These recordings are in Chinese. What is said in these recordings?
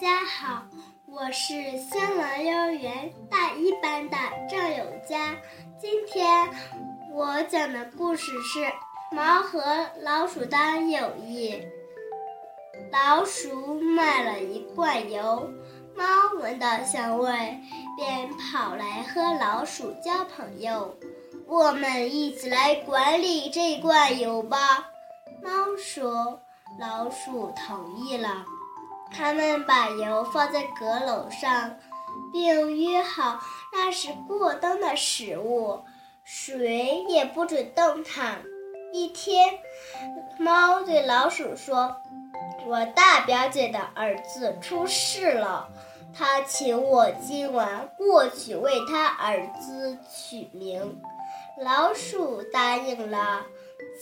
家好，我是香兰幼儿园大一班的郑有佳。今天我讲的故事是《猫和老鼠的友谊》。老鼠买了一罐油，猫闻到香味，便跑来和老鼠交朋友。我们一起来管理这罐油吧，猫说。老鼠同意了。他们把油放在阁楼上，并约好那是过冬的食物，谁也不准动它。一天，猫对老鼠说：“我大表姐的儿子出事了，他请我今晚过去为他儿子取名。”老鼠答应了。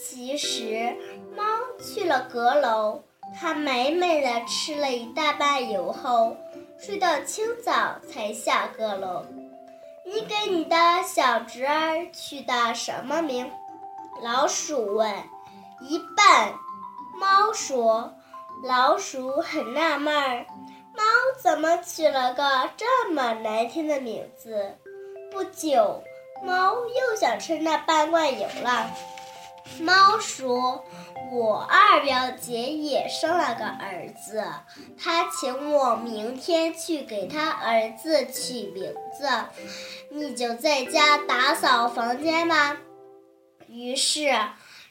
其实，猫去了阁楼。他美美的吃了一大半油后，睡到清早才下阁楼。你给你的小侄儿取的什么名？老鼠问。一半。猫说。老鼠很纳闷儿，猫怎么取了个这么难听的名字？不久，猫又想吃那半罐油了。猫说。我二表姐也生了个儿子，她请我明天去给她儿子取名字，你就在家打扫房间吧。于是，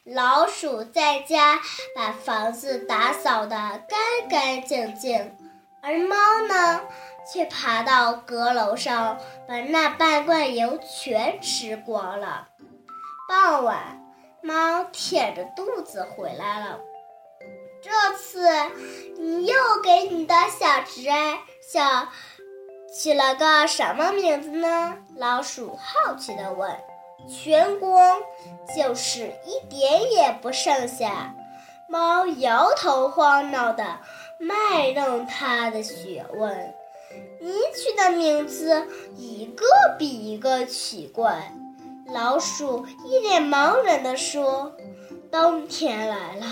老鼠在家把房子打扫得干干净净，而猫呢，却爬到阁楼上把那半罐油全吃光了。傍晚。猫舔着肚子回来了。这次你又给你的小侄儿小起了个什么名字呢？老鼠好奇地问。全光，就是一点也不剩下。猫摇头晃脑地卖弄它的学问。你取的名字一个比一个奇怪。老鼠一脸茫然地说：“冬天来了，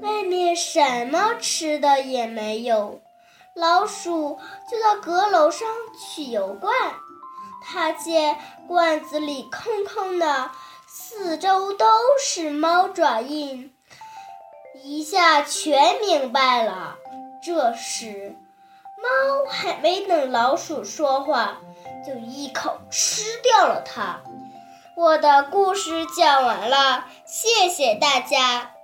外面什么吃的也没有。老鼠就到阁楼上取油罐，它见罐子里空空的，四周都是猫爪印，一下全明白了。这时，猫还没等老鼠说话，就一口吃掉了它。”我的故事讲完了，谢谢大家。